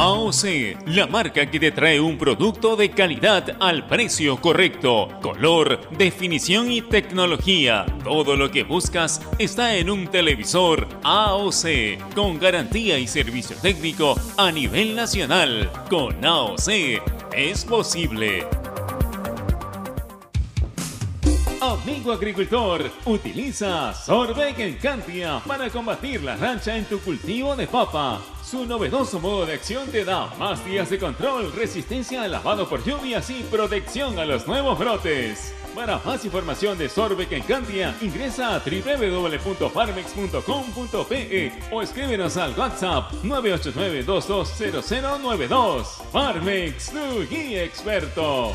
AOC, la marca que te trae un producto de calidad al precio correcto, color, definición y tecnología. Todo lo que buscas está en un televisor AOC, con garantía y servicio técnico a nivel nacional. Con AOC es posible. Amigo agricultor, utiliza Sorbeck Encantia para combatir la rancha en tu cultivo de papa. Su novedoso modo de acción te da más días de control, resistencia al lavado por lluvias y protección a los nuevos brotes. Para más información de Sorbeck Encantia, ingresa a www.farmex.com.pe o escríbenos al WhatsApp 989-220092. Farmex, tu guía experto.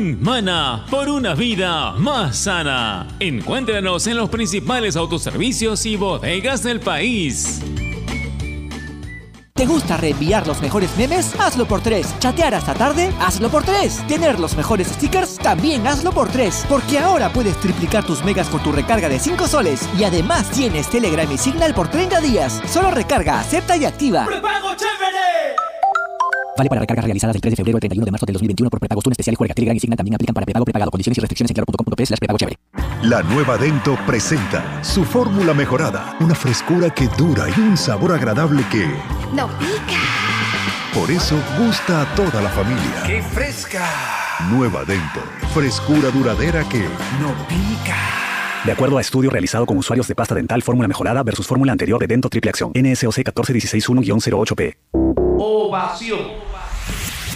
Mana por una vida más sana. Encuéntranos en los principales autoservicios y bodegas del país. ¿Te gusta reenviar los mejores memes? Hazlo por tres. ¿Chatear hasta tarde? Hazlo por tres. ¿Tener los mejores stickers? También hazlo por tres. Porque ahora puedes triplicar tus megas con tu recarga de 5 soles. Y además tienes Telegram y Signal por 30 días. Solo recarga, acepta y activa. ¡Prepago chévere! Vale para recargas realizadas del 3 de febrero al 31 de marzo del 2021 por prepagos. Un especial juega Telegram y Signal también aplican para prepago prepagado. Condiciones y restricciones en claro.com.p slash prepago chévere. La nueva Dento presenta su fórmula mejorada, una frescura que dura y un sabor agradable que No pica. por eso gusta a toda la familia. ¡Qué fresca! Nueva Dento, frescura duradera que No pica. De acuerdo a estudio realizado con usuarios de pasta dental fórmula mejorada versus fórmula anterior de Dento Triple Acción, NSOC 14161-08P. Ovación.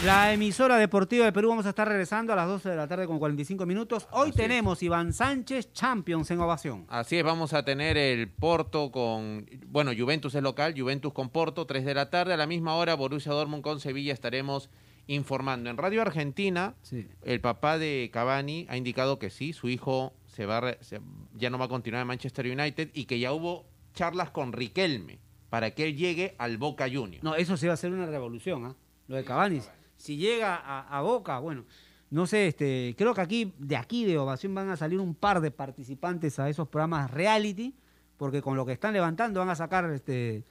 La emisora deportiva de Perú vamos a estar regresando a las 12 de la tarde con 45 minutos. Hoy tenemos Iván Sánchez Champions en ovación. Así es, vamos a tener el Porto con, bueno, Juventus es local, Juventus con Porto, 3 de la tarde. A la misma hora, Borussia Dortmund con Sevilla estaremos informando. En Radio Argentina, Sí. el papá de Cavani ha indicado que sí, su hijo se va, se- ya no va a continuar en Manchester United y que ya hubo charlas con Riquelme para que él llegue al Boca Juniors. No, eso sí va a ser una revolución, ¿ah? Lo de Cavani. Si llega a, a Boca, bueno, no sé, este, creo que aquí, de aquí de ovación van a salir un par de participantes a esos programas reality, porque con lo que están levantando van a sacar este,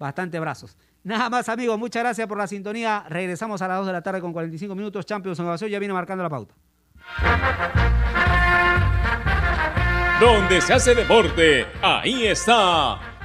bastante brazos. Nada más, amigos, muchas gracias por la sintonía. Regresamos a las 2 de la tarde con 45 minutos. Champions en ovación ya viene marcando la pauta. Donde se hace deporte, ahí está.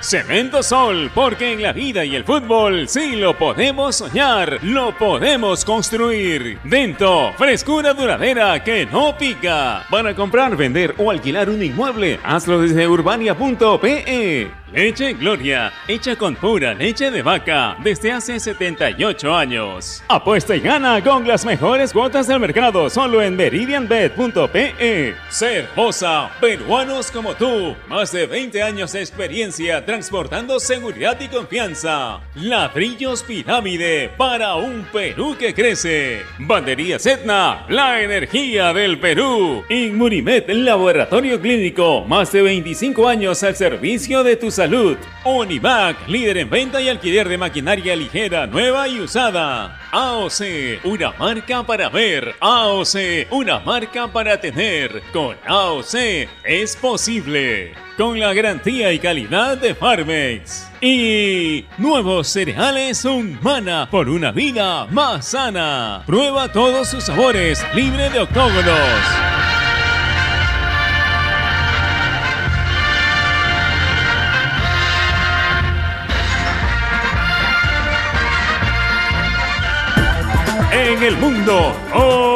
Cemento Sol, porque en la vida y el fútbol sí lo podemos soñar, lo podemos construir. Dento, frescura duradera que no pica. Para comprar, vender o alquilar un inmueble, hazlo desde urbania.pe. Leche Gloria, hecha con pura leche de vaca desde hace 78 años. Apuesta y gana con las mejores cuotas del mercado solo en meridianbet.pe. Cervosa, peruanos como tú, más de 20 años de experiencia transportando seguridad y confianza. Ladrillos Pirámide para un Perú que crece. Bandería Etna, la energía del Perú. Inmunimed, laboratorio clínico, más de 25 años al servicio de tu salud. Univac, líder en venta y alquiler de maquinaria ligera, nueva y usada. AOC, una marca para ver. AOC, una marca para tener. Con AOC es posible con la garantía y calidad de Farmex. Y nuevos cereales humana por una vida más sana. Prueba todos sus sabores, libre de octógonos. en el mundo. ¡Oh!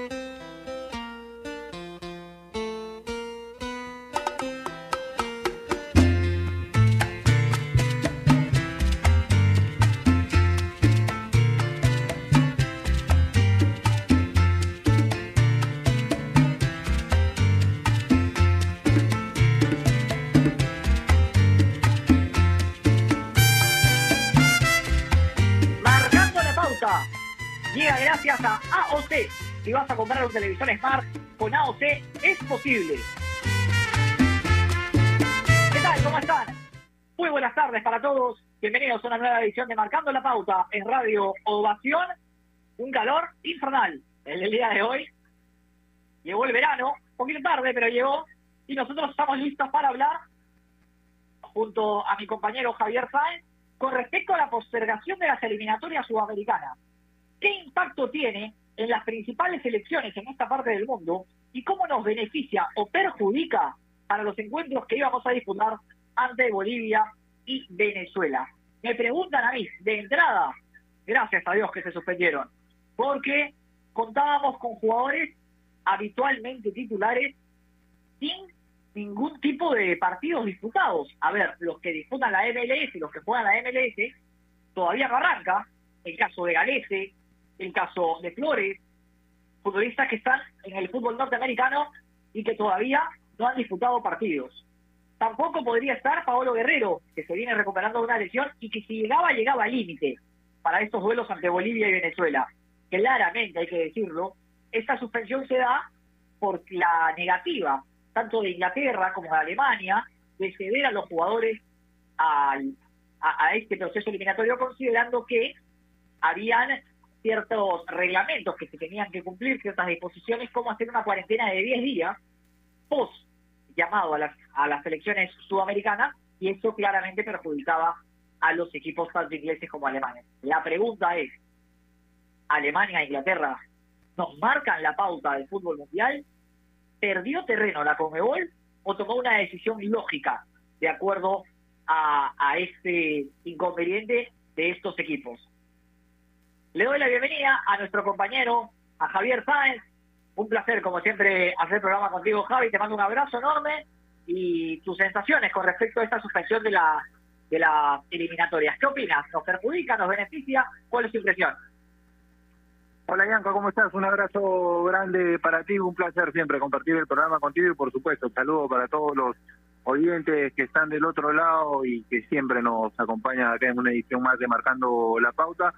Comprar un televisor Smart con AOC, es posible. ¿Qué tal? ¿Cómo están? Muy buenas tardes para todos. Bienvenidos a una nueva edición de Marcando la Pauta en Radio Ovación. Un calor infernal en el día de hoy. Llegó el verano, un poquito tarde, pero llegó. Y nosotros estamos listos para hablar, junto a mi compañero Javier Sáenz, con respecto a la postergación de las eliminatorias sudamericanas. ¿Qué impacto tiene en las principales elecciones en esta parte del mundo y cómo nos beneficia o perjudica para los encuentros que íbamos a disputar ante Bolivia y Venezuela? Me preguntan a mí, de entrada, gracias a Dios que se suspendieron, porque contábamos con jugadores habitualmente titulares sin ningún tipo de partidos disputados. A ver, los que disputan la MLS los que juegan la MLS todavía no arranca. El caso de Galese, el caso de Flores, futbolistas que están en el fútbol norteamericano y que todavía no han disputado partidos. Tampoco podría estar Paolo Guerrero, que se viene recuperando de una lesión y que si llegaba, llegaba al límite para estos duelos ante Bolivia y Venezuela. Claramente, hay que decirlo, esta suspensión se da por la negativa tanto de Inglaterra como de Alemania, de ceder a los jugadores al, a, a este proceso eliminatorio, considerando que habían ciertos reglamentos que se tenían que cumplir, ciertas disposiciones, como hacer una cuarentena de 10 días post llamado a las, a las selecciones sudamericanas, y eso claramente perjudicaba a los equipos tanto ingleses como alemanes. La pregunta es, ¿Alemania e Inglaterra nos marcan la pauta del fútbol mundial? ¿Perdió terreno la Conmebol o tomó una decisión lógica de acuerdo a, a este inconveniente de estos equipos? Le doy la bienvenida a nuestro compañero, a Javier Sáenz. Un placer, como siempre, hacer programa contigo, Javi. Te mando un abrazo enorme y tus sensaciones con respecto a esta suspensión de la de las eliminatorias. ¿Qué opinas? ¿Nos perjudica? ¿Nos beneficia? ¿Cuál es tu impresión? Hola Yanko, ¿cómo estás? Un abrazo grande para ti, un placer siempre compartir el programa contigo y por supuesto saludo para todos los oyentes que están del otro lado y que siempre nos acompañan acá en una edición más de Marcando la Pauta.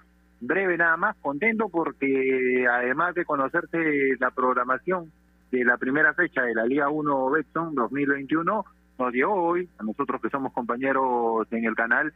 Breve nada más, contento porque además de conocerse la programación de la primera fecha de la Liga 1 Betson 2021, nos llegó hoy, a nosotros que somos compañeros en el canal,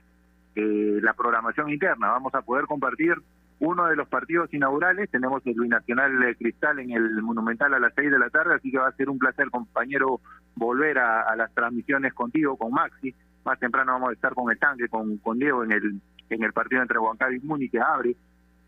eh, la programación interna. Vamos a poder compartir uno de los partidos inaugurales. Tenemos el Binacional Cristal en el Monumental a las seis de la tarde, así que va a ser un placer, compañero, volver a, a las transmisiones contigo, con Maxi. Más temprano vamos a estar con el tanque, con, con Diego en el en el partido entre Huancayo y Muni que abre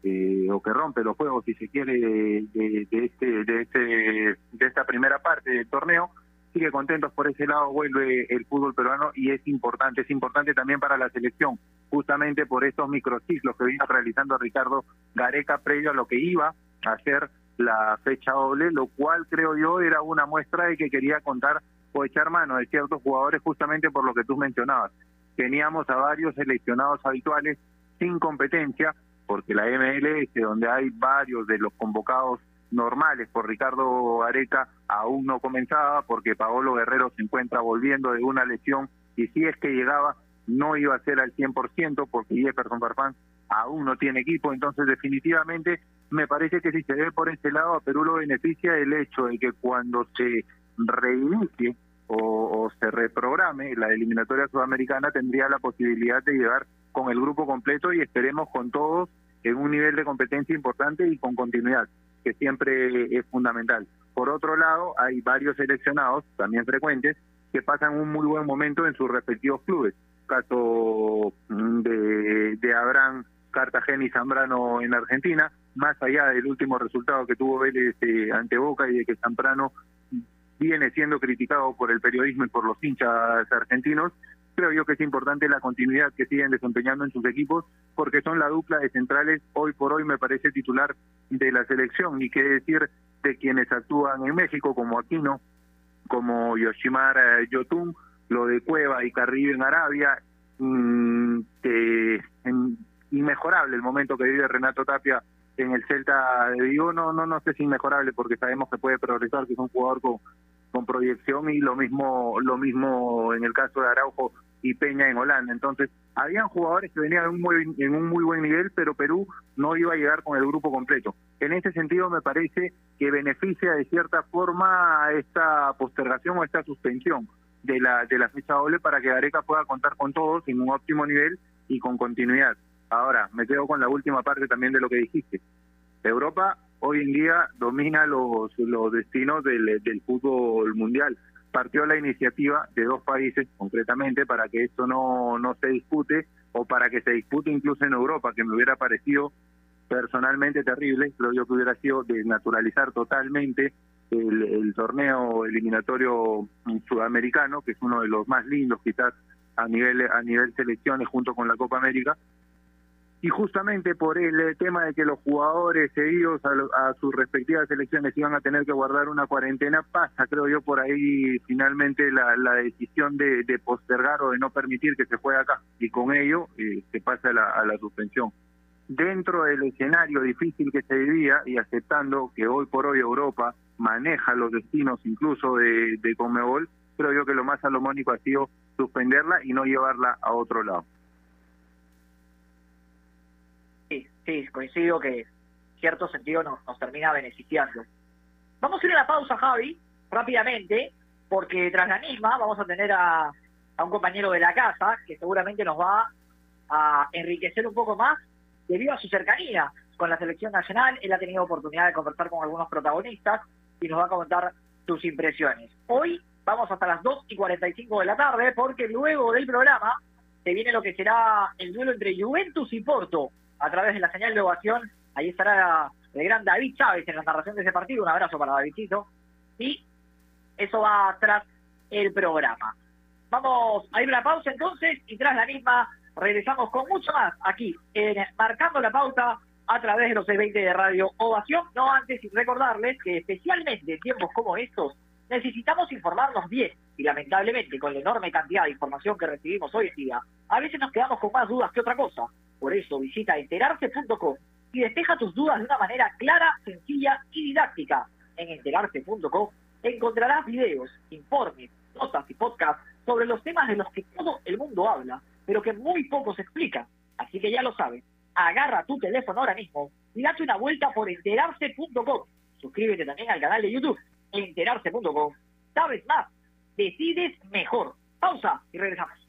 eh, o que rompe los juegos, si se quiere, de, este de este de esta primera parte del torneo sigue contentos por ese lado, vuelve el fútbol peruano y es importante, es importante también para la selección, justamente por estos microciclos que vino realizando Ricardo Gareca previo a lo que iba a ser la fecha doble, lo cual creo yo era una muestra de que quería contar o echar mano de ciertos jugadores justamente por lo que tú mencionabas. Teníamos a varios seleccionados habituales sin competencia, porque la MLS, donde hay varios de los convocados normales por Ricardo Areca aún no comenzaba porque Paolo Guerrero se encuentra volviendo de una lesión y si es que llegaba no iba a ser al 100% porque Jefferson Farfán aún no tiene equipo, entonces definitivamente me parece que si se ve por este lado a Perú lo beneficia el hecho de que cuando se reinicie o, se reprograme la eliminatoria sudamericana tendría la posibilidad de llegar con el grupo completo y esperemos con todos en un nivel de competencia importante y con continuidad que siempre es fundamental. Por otro lado, hay varios seleccionados, también frecuentes, que pasan un muy buen momento en sus respectivos clubes. Caso mm, de, de Abraham, Cartagena y Zambrano en Argentina, más allá del último resultado que tuvo Vélez eh, ante Boca y de que Zambrano viene siendo criticado por el periodismo y por los hinchas argentinos, creo yo que es importante la continuidad que siguen desempeñando en sus equipos, porque son la dupla de centrales hoy por hoy me parece titular de la selección, y qué decir de quienes actúan en México, como Aquino, como Yoshimar Yotun, lo de Cueva y Carrillo en Arabia, mm, en- inmejorable el momento que vive Renato Tapia en el Celta de Vigo, no, no, no sé si inmejorable porque sabemos que puede progresar, que es un jugador con, con proyección y lo mismo, lo mismo en el caso de Araujo y Peña en Holanda. Entonces, habían jugadores que venían en un, muy, en un muy buen nivel, pero Perú no iba a llegar con el grupo completo. En ese sentido, me parece que beneficia de cierta forma esta postergación o esta suspensión de la, de la fecha doble para que Gareca pueda contar con todos en un óptimo nivel y con continuidad. Ahora, me quedo con la última parte también de lo que dijiste. Europa hoy en día domina los, los destinos del, fútbol mundial. Partió la iniciativa de dos países, concretamente, para que esto no, no se dispute o para que se dispute incluso en Europa, que me hubiera parecido personalmente terrible, creo yo que hubiera sido desnaturalizar totalmente el, el torneo eliminatorio sudamericano, que es uno de los más lindos quizás a nivel a nivel selecciones junto con la Copa América, y justamente por el tema de que los jugadores seguidos a, a sus respectivas selecciones iban a tener que guardar una cuarentena, pasa, creo yo, por ahí finalmente la, la decisión de, de postergar o de no permitir que se juegue acá, y con ello eh, se pasa la, a la suspensión. Dentro del escenario difícil que se vivía y aceptando que hoy por hoy Europa maneja los destinos incluso de, de Conmebol, creo yo que lo más salomónico ha sido suspenderla y no llevarla a otro lado. Sí, coincido que en cierto sentido nos, termina beneficiando. Vamos a ir a la pausa, Javi, rápidamente, porque tras la misma vamos a tener a, un compañero de la casa que seguramente nos va a enriquecer un poco más debido a su cercanía con la selección nacional. Él ha tenido oportunidad de conversar con algunos protagonistas y nos va a comentar sus impresiones. Hoy vamos hasta las 2 y 45 de la tarde porque luego del programa se viene lo que será el duelo entre Juventus y Porto a través de la señal de ovación. Ahí estará el gran David Chávez en la narración de ese partido. Un abrazo para Davidcito. Y eso va tras el programa. Vamos a ir a una pausa entonces y tras la misma regresamos con mucho más aquí en Marcando la Pauta a través de los 620 de Radio Ovación. No antes y recordarles que especialmente en tiempos como estos necesitamos informarnos bien y lamentablemente con la enorme cantidad de información que recibimos hoy en día, a veces nos quedamos con más dudas que otra cosa. Por eso visita enterarse.com y despeja tus dudas de una manera clara, sencilla y didáctica. En enterarse.com encontrarás videos, informes, notas y podcasts sobre los temas de los que todo el mundo habla, pero que muy pocos explican. Así que ya lo sabes, agarra tu teléfono ahora mismo y date una vuelta por enterarse.com. Suscríbete también al canal de YouTube, enterarse.com. Sabes más, decides mejor. Pausa y regresamos.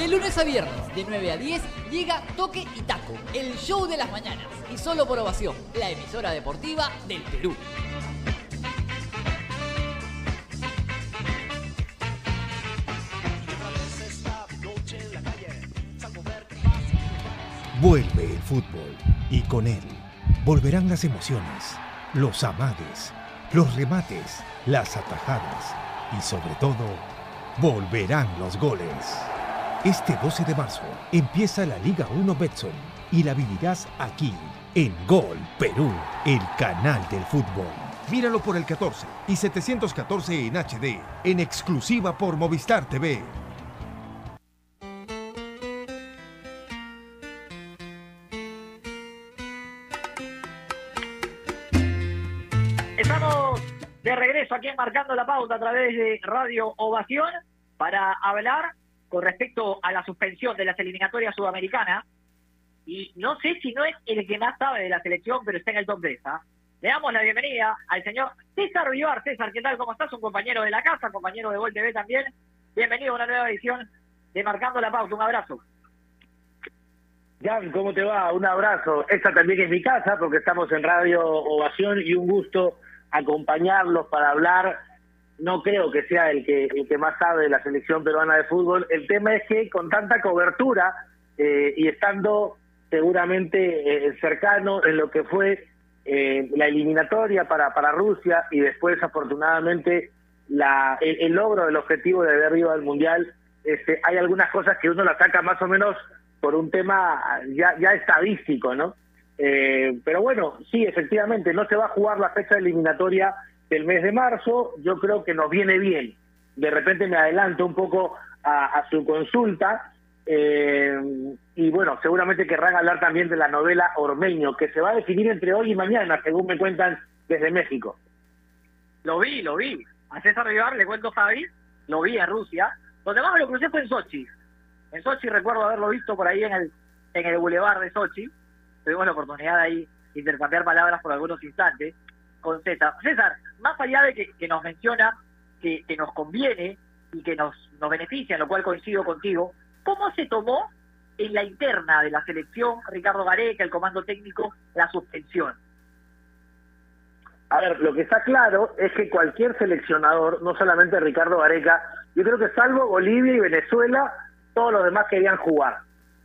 De lunes a viernes, de 9 a 10, llega Toque y Taco, el show de las mañanas. Y solo por ovación, la emisora deportiva del Perú. Vuelve el fútbol y con él volverán las emociones, los amagues, los remates, las atajadas y sobre todo volverán los goles. Este 12 de marzo empieza la Liga 1 Betson y la vivirás aquí, en Gol Perú, el canal del fútbol. Míralo por el 14 y 714 en HD, en exclusiva por Movistar TV. Estamos de regreso aquí Marcando la Pauta a través de Radio Ovación para hablar con respecto a la suspensión de las eliminatorias sudamericanas. Y no sé si no es el que más sabe de la selección, pero está en el top 10. ¿ah? Le damos la bienvenida al señor César Vivar. César, ¿qué tal? ¿Cómo estás? Un compañero de la casa, compañero de Gol TV también. Bienvenido a una nueva edición de Marcando la Pauta. Un abrazo. Jan, ¿cómo te va? Un abrazo. Esta también es mi casa porque estamos en Radio Ovación y un gusto acompañarlos para hablar. No creo que sea el que, el que más sabe de la selección peruana de fútbol. El tema es que con tanta cobertura eh, y estando seguramente eh, cercano en lo que fue eh, la eliminatoria para, para Rusia y después afortunadamente la, el, logro del objetivo de haber ido al Mundial, este, hay algunas cosas que uno las saca más o menos por un tema ya, ya estadístico, ¿no? Eh, pero bueno, sí, efectivamente, no se va a jugar la fecha eliminatoria del mes de marzo, yo creo que nos viene bien. De repente me adelanto un poco a, a su consulta, eh, y bueno, seguramente querrán hablar también de la novela Ormeño, que se va a definir entre hoy y mañana, según me cuentan desde México. Lo vi, lo vi. A César Vivar, le cuento Javi, lo vi en Rusia. Donde más lo crucé fue en Sochi. En Sochi recuerdo haberlo visto por ahí en el, en el bulevar de Sochi. Tuvimos la oportunidad de ahí intercambiar palabras por algunos instantes con César. César, más allá de que, nos menciona que, que nos conviene y que nos, nos beneficia, en lo cual coincido contigo, ¿cómo se tomó en la interna de la selección, Ricardo Gareca, el comando técnico, la suspensión? A ver, lo que está claro es que cualquier seleccionador, no solamente Ricardo Gareca, yo creo que salvo Bolivia y Venezuela, todos los demás querían jugar.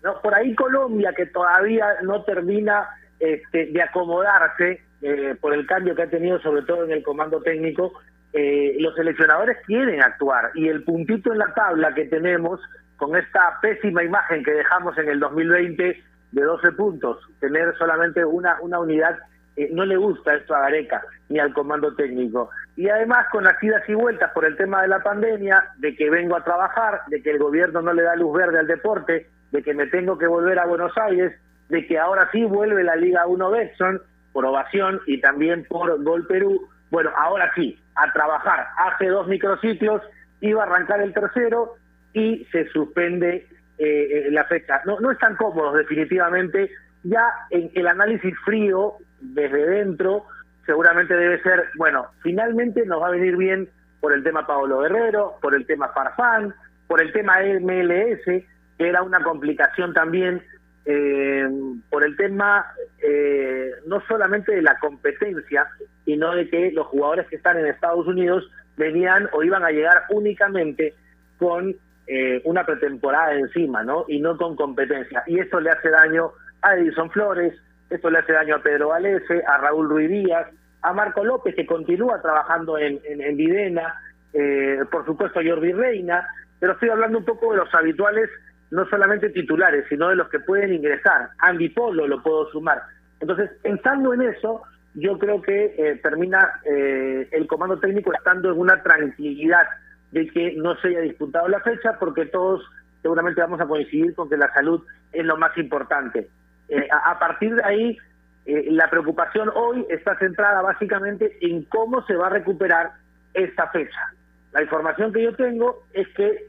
¿no? Por ahí Colombia, que todavía no termina este, de acomodarse eh, por el cambio que ha tenido, sobre todo en el comando técnico, eh, los seleccionadores quieren actuar. Y el puntito en la tabla que tenemos, con esta pésima imagen que dejamos en el 2020 de 12 puntos, tener solamente una, una unidad eh, no le gusta esto a Gareca ni al comando técnico. Y además con las idas y vueltas por el tema de la pandemia, de que vengo a trabajar, de que el gobierno no le da luz verde al deporte, de que me tengo que volver a Buenos Aires, de que ahora sí vuelve la Liga 1 Betson por ovación y también por Gol Perú. Bueno, ahora sí, a trabajar. Hace dos microciclos, iba a arrancar el tercero y se suspende eh, la fecha. No, no están cómodos definitivamente. Ya en el análisis frío desde dentro seguramente debe ser, bueno, finalmente nos va a venir bien por el tema Pablo Guerrero, por el tema Farfán, por el tema MLS, que era una complicación también, eh, por el tema eh, no solamente de la competencia, sino de que los jugadores que están en Estados Unidos venían o iban a llegar únicamente con eh, una pretemporada encima, ¿no? Y no con competencia. Y eso le hace daño a Edison Flores, esto le hace daño a Pedro Valese, a Raúl Ruiz Díaz, a Marco López, que continúa trabajando en, en, en Videna, eh, por supuesto a Jordi Reina, pero estoy hablando un poco de los habituales, no solamente titulares, sino de los que pueden ingresar. Andy Polo lo puedo sumar. Entonces, pensando en eso, yo creo que eh, termina eh, el comando técnico estando en una tranquilidad de que no se haya disputado la fecha, porque todos seguramente vamos a coincidir con que la salud es lo más importante. Eh, a, a, partir de ahí, eh, la preocupación hoy está centrada básicamente en cómo se va a recuperar esta fecha. La información que yo tengo es que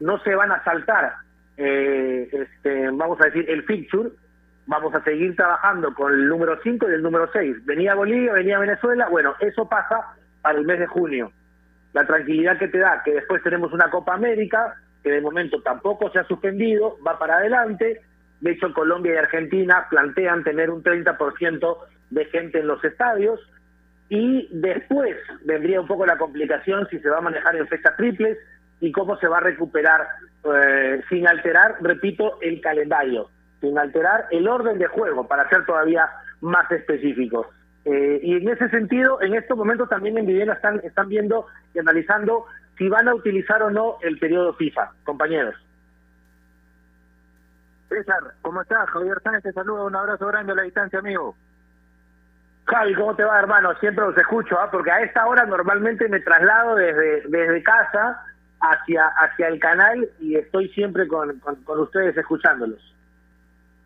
no se van a saltar, eh, este, vamos a decir, el fixture, vamos a seguir trabajando con el número 5 y el número 6. Venía Bolivia, venía Venezuela, bueno, eso pasa para el mes de junio. La tranquilidad que te da que después tenemos una Copa América, que de momento tampoco se ha suspendido, va para adelante, de hecho, Colombia y Argentina plantean tener un 30% de gente en los estadios. Y después vendría un poco la complicación si se va a manejar en fechas triples y cómo se va a recuperar eh, sin alterar, repito, el calendario, sin alterar el orden de juego, para ser todavía más específicos. Eh, y en ese sentido, en estos momentos también en Vivena están, están viendo y analizando si van a utilizar o no el periodo FIFA, compañeros. César, ¿cómo estás? Javier Sánchez te saluda, un abrazo grande a la distancia, amigo. Javi, ¿cómo te va, hermano? Siempre los escucho, ¿ah? porque a esta hora normalmente me traslado desde, desde casa hacia, hacia el canal y estoy siempre con, con, ustedes escuchándolos.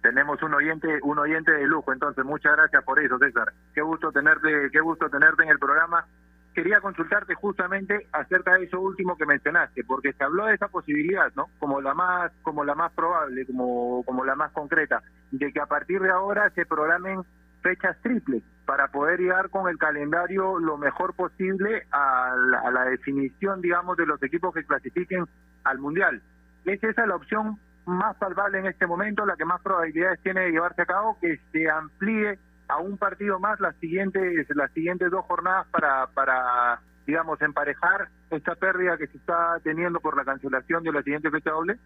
Tenemos un oyente, un oyente de lujo, entonces muchas gracias por eso, César. Qué gusto tenerte, qué gusto tenerte en el programa. Quería consultarte justamente acerca de eso último que mencionaste, porque se habló de esa posibilidad, ¿no? Como la más, como la más probable, como, como la más concreta, de que a partir de ahora se programen fechas triples para poder llegar con el calendario lo mejor posible a la, a la definición, digamos, de los equipos que clasifiquen al mundial. ¿Es esa la opción más salvable en este momento, la que más probabilidades tiene de llevarse a cabo, que se amplíe a un partido más las siguientes las siguientes dos jornadas para para digamos emparejar esta pérdida que se está teniendo por la cancelación de la siguiente fecha doble?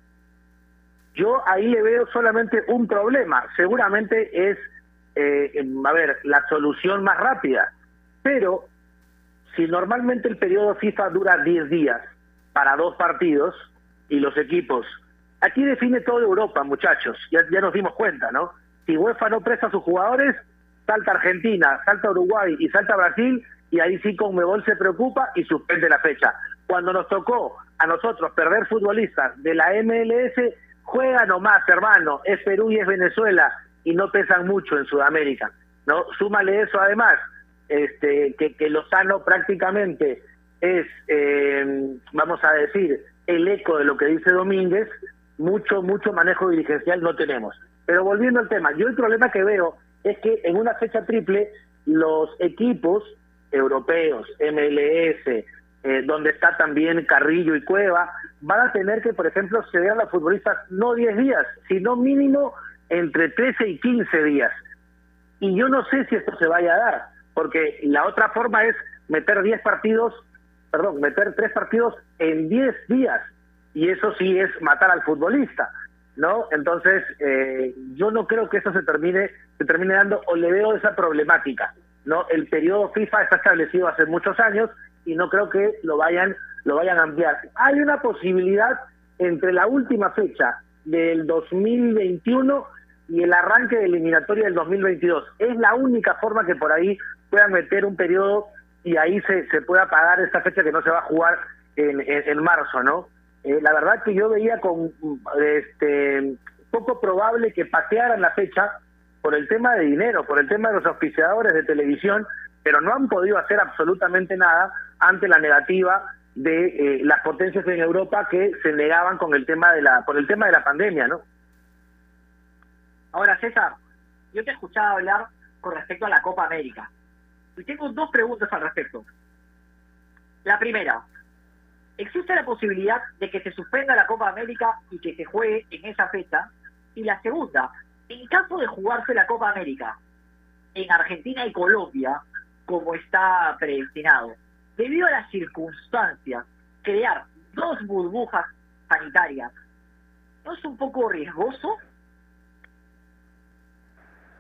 Yo ahí le veo solamente un problema. Seguramente es, eh, a ver, la solución más rápida. Pero si normalmente el periodo FIFA dura 10 días para dos partidos y los equipos Aquí define toda Europa, muchachos. Ya, ya nos dimos cuenta, ¿no? Si UEFA no presta a sus jugadores, salta Argentina, salta Uruguay y salta Brasil, y ahí sí Conmebol se preocupa y suspende la fecha. Cuando nos tocó a nosotros perder futbolistas de la MLS, juega nomás, hermano, es Perú y es Venezuela, y no pesan mucho en Sudamérica, ¿no? Súmale eso además, este, que, que Lozano prácticamente es, eh, vamos a decir, el eco de lo que dice Domínguez, mucho, mucho manejo dirigencial no tenemos. Pero volviendo al tema, yo el problema que veo es que en una fecha triple los equipos europeos, MLS, eh, donde está también Carrillo y Cueva, van a tener que, por ejemplo, ceder a los futbolistas no 10 días, sino mínimo entre 13 y 15 días. Y yo no sé si esto se vaya a dar, porque la otra forma es meter 10 partidos, perdón, meter 3 partidos en 10 días y eso sí es matar al futbolista, ¿no? Entonces, eh, yo no creo que eso se termine, se termine dando, o le veo esa problemática, ¿no? El periodo FIFA está establecido hace muchos años y no creo que lo vayan, lo vayan a ampliar. Hay una posibilidad entre la última fecha del 2021 y el arranque de eliminatoria del 2022. Es la única forma que por ahí puedan meter un periodo y ahí se, se pueda pagar esta fecha que no se va a jugar en, en marzo, ¿no? Eh, la verdad que yo veía con este poco probable que patearan la fecha por el tema de dinero, por el tema de los auspiciadores de televisión, pero no han podido hacer absolutamente nada ante la negativa de eh, las potencias en Europa que se negaban con el tema de la por el tema de la pandemia, ¿no? Ahora, César, yo te he escuchado hablar con respecto a la Copa América. Y tengo dos preguntas al respecto. La primera, existe la posibilidad de que se suspenda la Copa América y que se juegue en esa fecha. Y la segunda, en caso de jugarse la Copa América en Argentina y Colombia, como está predestinado, debido a las circunstancias, crear dos burbujas sanitarias, ¿no es un poco riesgoso?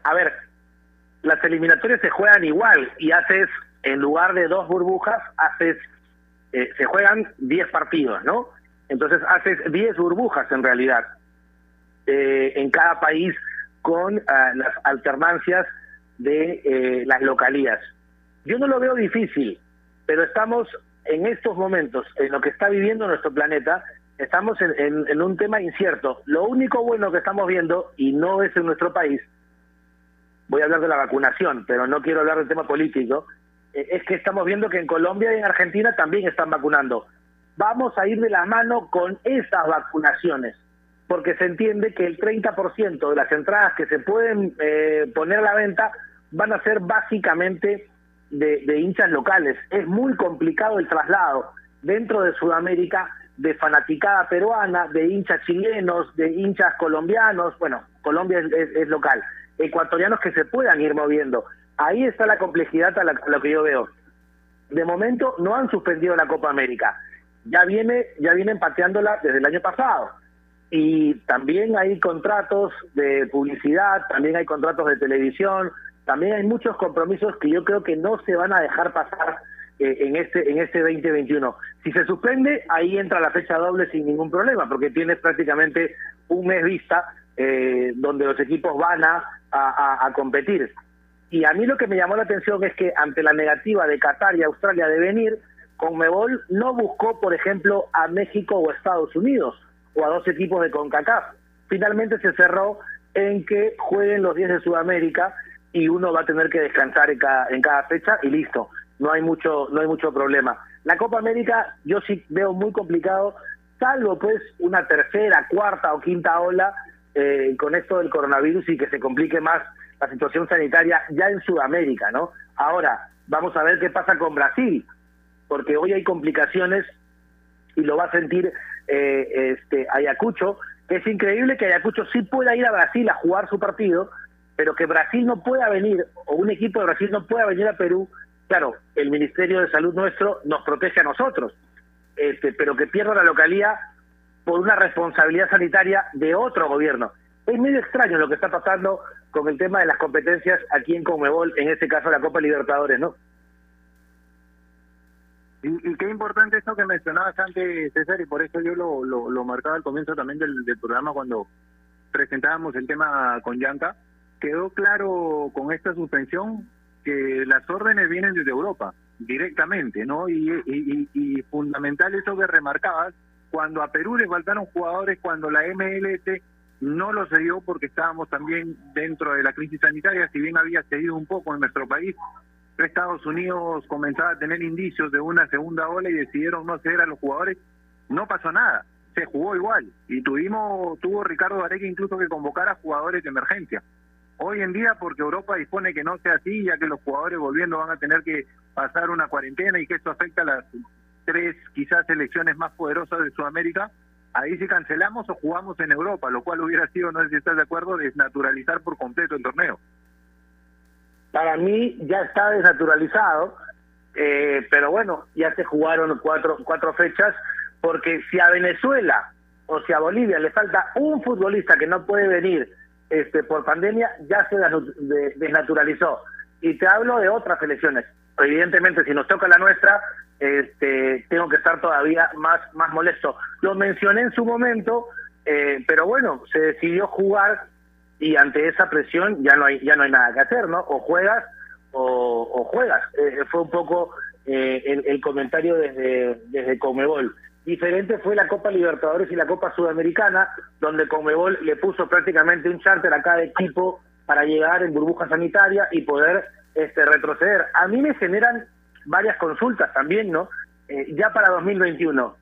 A ver, las eliminatorias se juegan igual y haces, en lugar de dos burbujas, haces eh, se juegan 10 partidos, ¿no? Entonces haces 10 burbujas en realidad eh, en cada país con ah, las alternancias de eh, las localías. Yo no lo veo difícil, pero estamos en estos momentos, en lo que está viviendo nuestro planeta, estamos en, en un tema incierto. Lo único bueno que estamos viendo, y no es en nuestro país, voy a hablar de la vacunación, pero no quiero hablar del tema político, eh, es que estamos viendo que en Colombia y en Argentina también están vacunando. Vamos a ir de la mano con esas vacunaciones, porque se entiende que el 30% de las entradas que se pueden eh, poner a la venta van a ser básicamente de, hinchas locales. Es muy complicado el traslado dentro de Sudamérica de fanaticada peruana, de hinchas chilenos, de hinchas colombianos, bueno, Colombia es, es local, ecuatorianos que se puedan ir moviendo. Ahí está la complejidad a, lo que yo veo. De momento no han suspendido la Copa América. Ya viene, ya vienen pateándola desde el año pasado. Y también hay contratos de publicidad, también hay contratos de televisión, también hay muchos compromisos que yo creo que no se van a dejar pasar eh, en este en este 2021. Si se suspende, ahí entra la fecha doble sin ningún problema, porque tienes prácticamente un mes vista eh, donde los equipos van a, a, a competir. Y a mí lo que me llamó la atención es que ante la negativa de Qatar y Australia de venir, Conmebol no buscó, por ejemplo, a México o Estados Unidos o a dos equipos de CONCACAF. Finalmente se cerró en que jueguen los 10 de Sudamérica y uno va a tener que descansar en cada, en cada fecha y listo. No hay mucho no hay mucho problema. La Copa América yo sí veo muy complicado, salvo pues una tercera, cuarta o quinta ola eh, con esto del coronavirus y que se complique más la situación sanitaria ya en Sudamérica, ¿no? Ahora, vamos a ver qué pasa con Brasil, porque hoy hay complicaciones y lo va a sentir eh, este Ayacucho, es increíble que Ayacucho sí pueda ir a Brasil a jugar su partido, pero que Brasil no pueda venir, o un equipo de Brasil no pueda venir a Perú, claro, el Ministerio de Salud nuestro nos protege a nosotros, este, pero que pierda la localía por una responsabilidad sanitaria de otro gobierno. Es medio extraño lo que está pasando con el tema de las competencias aquí en Conmebol, en este caso la Copa Libertadores, ¿no? Y, y, qué importante esto que mencionabas antes, César, y por eso yo lo, lo, lo marcaba al comienzo también del, del, programa cuando presentábamos el tema con Yanka. Quedó claro con esta suspensión que las órdenes vienen desde Europa, directamente, ¿no? Y, y, y fundamental eso que remarcabas, cuando a Perú le faltaron jugadores, cuando la MLS no lo cedió porque estábamos también dentro de la crisis sanitaria, si bien había cedido un poco en nuestro país, Estados Unidos comenzaba a tener indicios de una segunda ola y decidieron no ceder a los jugadores, no pasó nada, se jugó igual y tuvimos tuvo Ricardo Gareca incluso que convocar a jugadores de emergencia. Hoy en día, porque Europa dispone que no sea así, ya que los jugadores volviendo van a tener que pasar una cuarentena y que esto afecta a las tres quizás selecciones más poderosas de Sudamérica, ahí sí cancelamos o jugamos en Europa, lo cual hubiera sido, no sé si estás de acuerdo, desnaturalizar por completo el torneo para mí ya está desnaturalizado, eh, pero bueno, ya se jugaron cuatro, cuatro fechas, porque si a Venezuela o si a Bolivia le falta un futbolista que no puede venir este, por pandemia, ya se desnaturalizó. Y te hablo de otras selecciones. Evidentemente, si nos toca la nuestra, este, tengo que estar todavía más, más molesto. Lo mencioné en su momento, eh, pero bueno, se decidió jugar y ante esa presión ya no hay ya no hay nada que hacer, ¿no? O juegas o, juegas. Eh, fue un poco eh, el, el, comentario desde, desde Comebol. Diferente fue la Copa Libertadores y la Copa Sudamericana, donde Comebol le puso prácticamente un charter a cada equipo para llegar en burbuja sanitaria y poder este, retroceder. A mí me generan varias consultas también, ¿no? Eh, ya para 2021,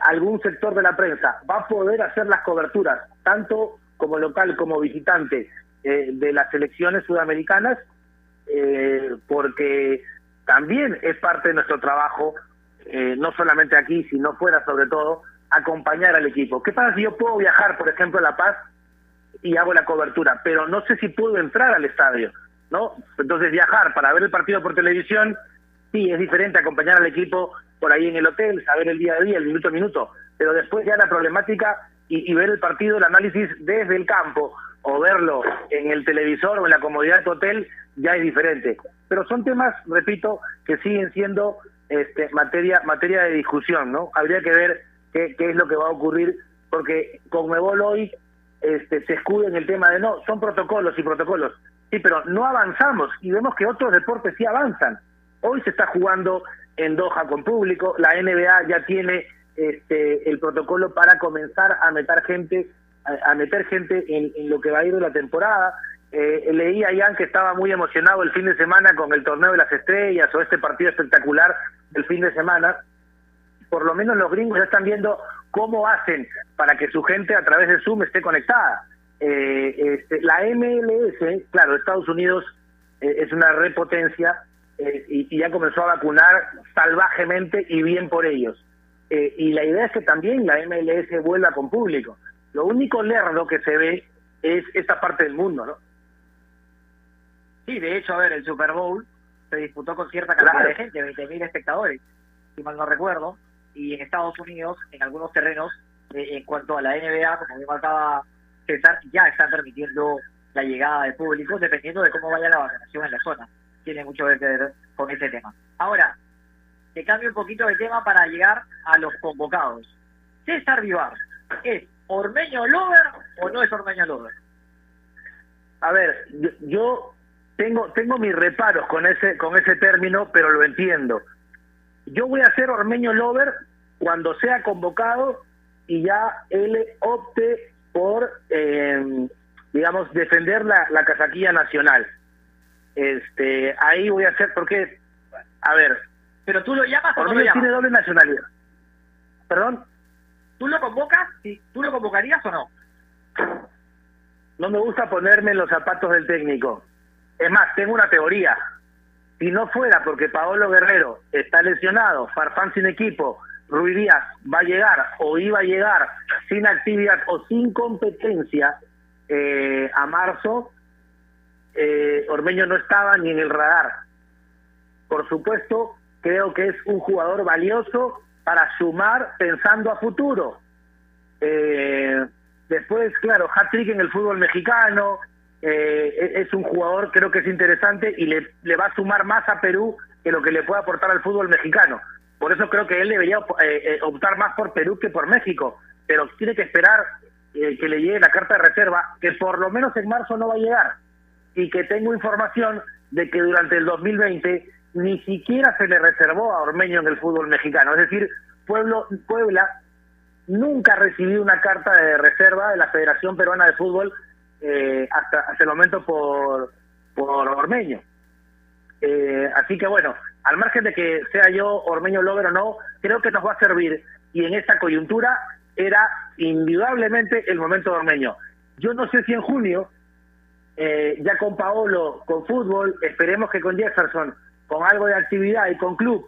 algún sector de la prensa va a poder hacer las coberturas, tanto como local como visitante eh, de las selecciones sudamericanas, eh, porque también es parte de nuestro trabajo, eh, no solamente aquí, sino fuera sobre todo, acompañar al equipo. ¿Qué pasa si yo puedo viajar, por ejemplo, a La Paz y hago la cobertura, pero no sé si puedo entrar al estadio, ¿no? Entonces viajar para ver el partido por televisión, sí, es diferente acompañar al equipo por ahí en el hotel, saber el día a día, el minuto a minuto, pero después ya la problemática y, ver el partido, el análisis desde el campo o verlo en el televisor o en la comodidad de tu hotel ya es diferente. Pero son temas, repito, que siguen siendo este, materia materia de discusión, ¿no? Habría que ver qué, es lo que va a ocurrir, porque Conmebol hoy este, se escuda en el tema de no, son protocolos y protocolos. Sí, pero no avanzamos y vemos que otros deportes sí avanzan. Hoy se está jugando en Doha con público, la NBA ya tiene este, el protocolo para comenzar a meter gente a, meter gente en, lo que va a ir de la temporada. Eh, leí a Ian que estaba muy emocionado el fin de semana con el torneo de las estrellas o este partido espectacular del fin de semana. Por lo menos los gringos ya están viendo cómo hacen para que su gente a través de Zoom esté conectada. Eh, este, la MLS, claro, Estados Unidos eh, es una repotencia eh, y, y ya comenzó a vacunar salvajemente y bien por ellos eh, y la idea es que también la MLS vuelva con público. Lo único lerdo que se ve es esta parte del mundo, ¿no? Sí, de hecho, a ver, el Super Bowl se disputó con cierta cantidad de gente, 20.000 espectadores, si mal no recuerdo, y en Estados Unidos, en algunos terrenos, en cuanto a la NBA, como bien marcaba César, ya están permitiendo la llegada de público, dependiendo de cómo vaya la vacunación en la zona. Tiene mucho que ver con ese tema. Ahora, te cambio un poquito de tema para llegar a los convocados. César Vivar, ¿es Ormeño Lover o no es Ormeño Lover? A ver, yo, yo tengo tengo mis reparos con ese con ese término, pero lo entiendo. Yo voy a ser Ormeño Lover cuando sea convocado y ya él opte por, eh, digamos, defender la, la casaquilla nacional. Este, ahí voy a ser, porque, a ver, Pero tú lo llamas o no lo tiene doble nacionalidad. ¿Perdón? ¿Tú lo convocas? Sí. ¿Tú lo convocarías o no? No me gusta ponerme en los zapatos del técnico. Es más, tengo una teoría. Si no fuera porque Paolo Guerrero está lesionado, Farfán sin equipo, Ruiz Díaz va a llegar o iba a llegar sin actividad o sin competencia eh, a marzo, eh, Ormeño no estaba ni en el radar. Por supuesto, creo que es un jugador valioso para sumar pensando a futuro. Eh, después, claro, hat-trick en el fútbol mexicano, eh, e- es un jugador creo que es interesante y le, le va a sumar más a Perú que lo que le puede aportar al fútbol mexicano. Por eso creo que él debería eh, eh, optar más por Perú que por México, pero tiene que esperar eh, que le llegue la carta de reserva, que por lo menos en marzo no va a llegar, y que tengo información de que durante el 2020 ni siquiera se le reservó a Ormeño en el fútbol mexicano. Es decir, Pueblo, Puebla nunca ha recibido una carta de reserva de la Federación Peruana de Fútbol eh, hasta, hasta el momento por, por Ormeño. Eh, así que bueno, al margen de que sea yo Ormeño Lover o no, creo que nos va a servir y en esta coyuntura era indudablemente el momento de Ormeño. Yo no sé si en junio, eh, ya con Paolo, con fútbol, esperemos que con Jefferson, con algo de actividad y con club,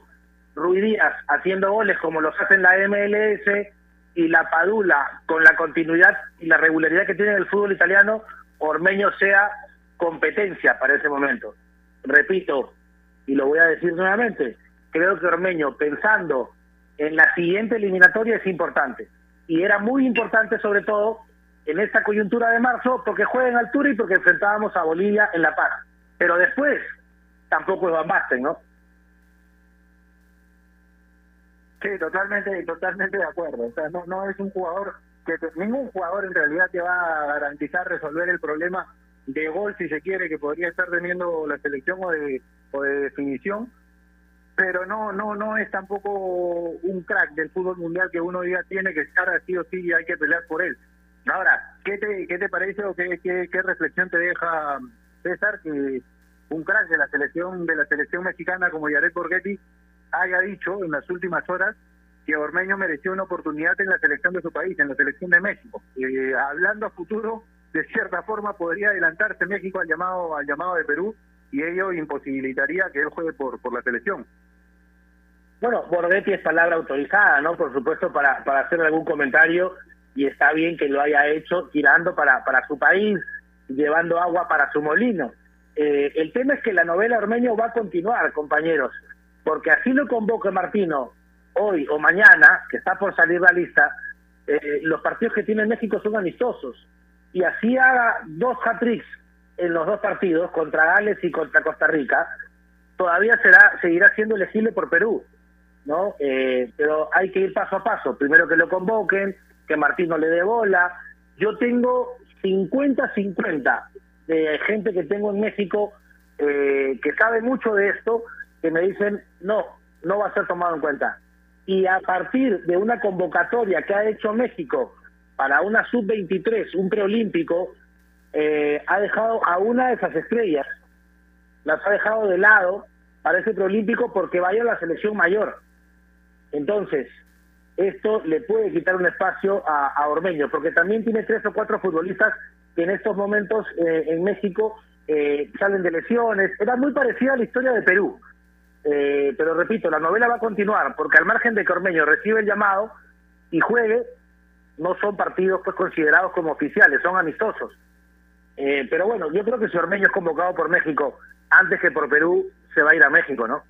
Ruiz Díaz haciendo goles como los hace en la MLS y la Padula con la continuidad y la regularidad que tiene el fútbol italiano, Ormeño sea competencia para ese momento. Repito, y lo voy a decir nuevamente, creo que Ormeño, pensando en la siguiente eliminatoria, es importante. Y era muy importante, sobre todo, en esta coyuntura de marzo, porque juega en altura y porque enfrentábamos a Bolivia en La Paz. Pero después, tampoco es Van ¿no? Sí, totalmente, totalmente de acuerdo. O sea, no, no es un jugador que ningún jugador en realidad te va a garantizar resolver el problema de gol, si se quiere, que podría estar teniendo la selección o de, o de definición. Pero no, no, no es tampoco un crack del fútbol mundial que uno ya tiene que estar así o sí y hay que pelear por él. Ahora, ¿qué te, qué te parece o qué, qué, qué reflexión te deja César que un crack de la selección de la selección mexicana como Yaret Borghetti haya dicho en las últimas horas que Ormeño mereció una oportunidad en la selección de su país, en la selección de México. Eh, hablando a futuro, de cierta forma podría adelantarse México al llamado al llamado de Perú y ello imposibilitaría que él juegue por por la selección. Bueno, Borghetti es palabra autorizada, ¿no? Por supuesto, para, para hacer algún comentario, y está bien que lo haya hecho tirando para, para su país, llevando agua para su molino. Eh, el tema es que la novela Ormeño va a continuar, compañeros, porque así lo convoque Martino hoy o mañana, que está por salir la lista, eh, los partidos que tiene México son amistosos. Y así haga dos hat-tricks en los dos partidos, contra Gales y contra Costa Rica, todavía será seguirá siendo elegible por Perú. ¿no? Eh, pero hay que ir paso a paso. Primero que lo convoquen, que Martino le dé bola. Yo tengo 50-50 de gente que tengo en México eh, que sabe mucho de esto, que me dicen, no, no va a ser tomado en cuenta. Y a partir de una convocatoria que ha hecho México para una sub-23, un preolímpico, eh, ha dejado a una de esas estrellas, las ha dejado de lado para ese preolímpico porque vaya a la selección mayor. Entonces, esto le puede quitar un espacio a, Ormeño, porque también tiene tres o cuatro futbolistas que en estos momentos eh, en México eh, salen de lesiones. Era muy parecida a la historia de Perú. Eh, pero repito, la novela va a continuar, porque al margen de que Ormeño recibe el llamado y juegue, no son partidos pues considerados como oficiales, son amistosos. Eh, pero bueno, yo creo que si Ormeño es convocado por México antes que por Perú, se va a ir a México, ¿no?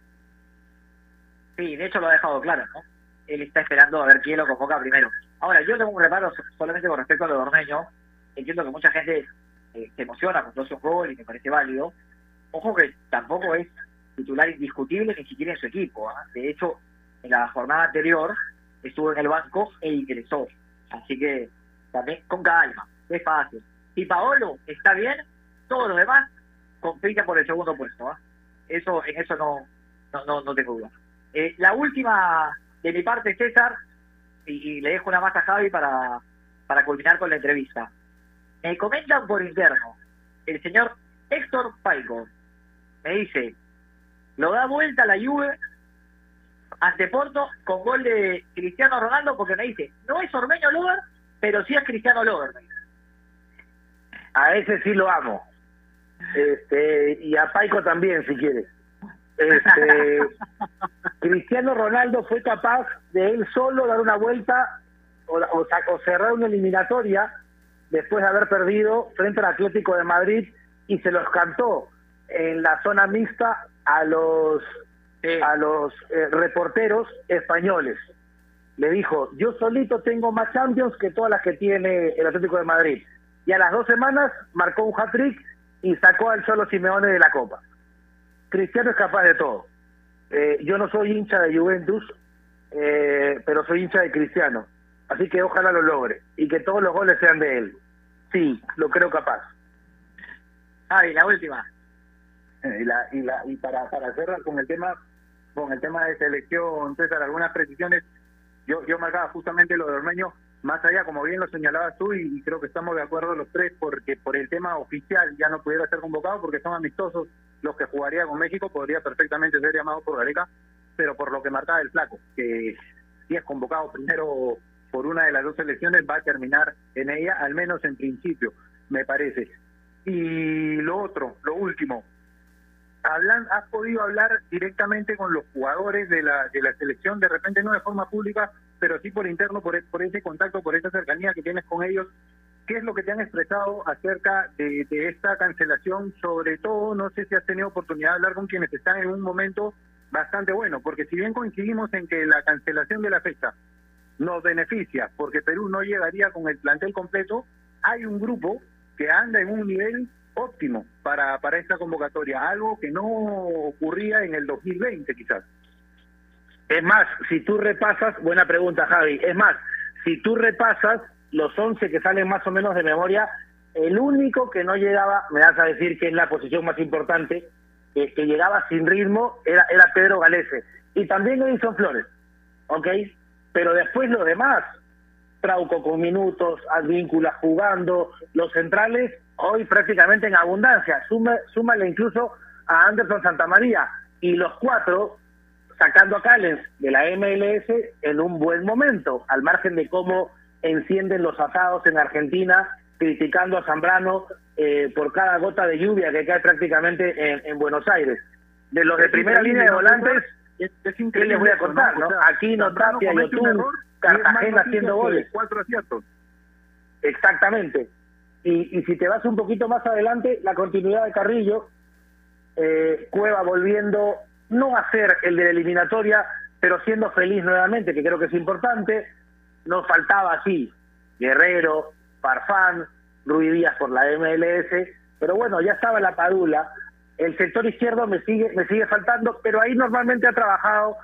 Sí, de hecho lo ha dejado claro, ¿no? Él está esperando a ver quién lo convoca primero. Ahora, yo tengo un reparo so- solamente con respecto a lo de Ormeño. Entiendo que mucha gente eh, se emociona hace un gol y me parece válido. Ojo que tampoco es titular indiscutible ni siquiera en su equipo. ¿ah? De hecho, en la jornada anterior estuvo en el banco e ingresó. Así que también con calma, es fácil. Si Paolo está bien, todo lo demás compite por el segundo puesto. ¿ah? Eso, en eso no, no, no, no tengo duda. Eh, la última de mi parte, César, y, y le dejo una más a Javi para, para culminar con la entrevista. Me comentan por interno, el señor Héctor Paico me dice, lo da vuelta la Juve ante Porto con gol de Cristiano Ronaldo porque me dice, no es Ormeño Lover, pero sí es Cristiano Lover. me dice. A ese sí lo amo. Este, y a Paico también, si quieres. Este, Cristiano Ronaldo fue capaz de él solo dar una vuelta o, o o cerrar una eliminatoria después de haber perdido frente al Atlético de Madrid y se los cantó en la zona mixta a los a los eh, reporteros españoles. Le dijo, yo solito tengo más Champions que todas las que tiene el Atlético de Madrid. Y a las dos semanas marcó un hat-trick y sacó al Cholo Simeone de la Copa. Cristiano es capaz de todo. Eh, yo no soy hincha de Juventus, eh, pero soy hincha de Cristiano. Así que ojalá lo logre y que todos los goles sean de él. Sí, lo creo capaz. Javi, la última. Eh, y, la, y, la, y para, para cerrar con el tema con el tema de selección, César, algunas precisiones, yo, yo marcaba justamente lo de Ormeño, más allá, como bien lo señalabas tú, y, creo que estamos de acuerdo los tres, porque por el tema oficial ya no pudiera ser convocado, porque son amistosos los que jugaría con México, podría perfectamente ser llamado por Gareca, pero por lo que marcaba el flaco, que si es convocado primero por una de las dos selecciones, va a terminar en ella, al menos en principio, me parece. Y lo otro, lo último, hablan, has podido hablar directamente con los jugadores de la, de la selección, de repente no de forma pública, pero sí por interno, por, por ese contacto, por esa cercanía que tienes con ellos. ¿Qué es lo que te han expresado acerca de, de esta cancelación? Sobre todo, no sé si has tenido oportunidad de hablar con quienes están en un momento bastante bueno, porque si bien coincidimos en que la cancelación de la fecha nos beneficia, porque Perú no llegaría con el plantel completo, hay un grupo que anda en un nivel óptimo para, para esta convocatoria, algo que no ocurría en el 2020 quizás. Es más, si tú repasas, buena pregunta Javi, es más, si tú repasas los 11 que salen más o menos de memoria, el único que no llegaba, me das a decir que es la posición más importante, que, que llegaba sin ritmo, era, era Pedro Galese. Y también Edison Flores, ¿ok? Pero después lo demás, Trauco con minutos, Advíncula jugando, los centrales hoy prácticamente en abundancia, Suma, súmale incluso a Anderson Santamaría, y los cuatro sacando a Callens de la MLS en un buen momento, al margen de cómo encienden los asados en Argentina, criticando a Zambrano eh, por cada gota de lluvia que cae prácticamente en, en Buenos Aires. De los de primera línea de ¿no, volantes, Es, es ¿qué les voy a contar? ¿no? ¿no? O sea, Aquí no Tapia, Yotun, Cartagena haciendo goles. Cuatro aciertos. Exactamente. Y, si te vas un poquito más adelante, la continuidad de Carrillo, eh, Cueva volviendo no a ser el de la eliminatoria, pero siendo feliz nuevamente, que creo que es importante. Nos faltaba así Guerrero, Farfán, Rui Díaz por la MLS, pero bueno, ya estaba la Padula. El sector izquierdo me sigue, me sigue faltando, pero ahí normalmente ha trabajado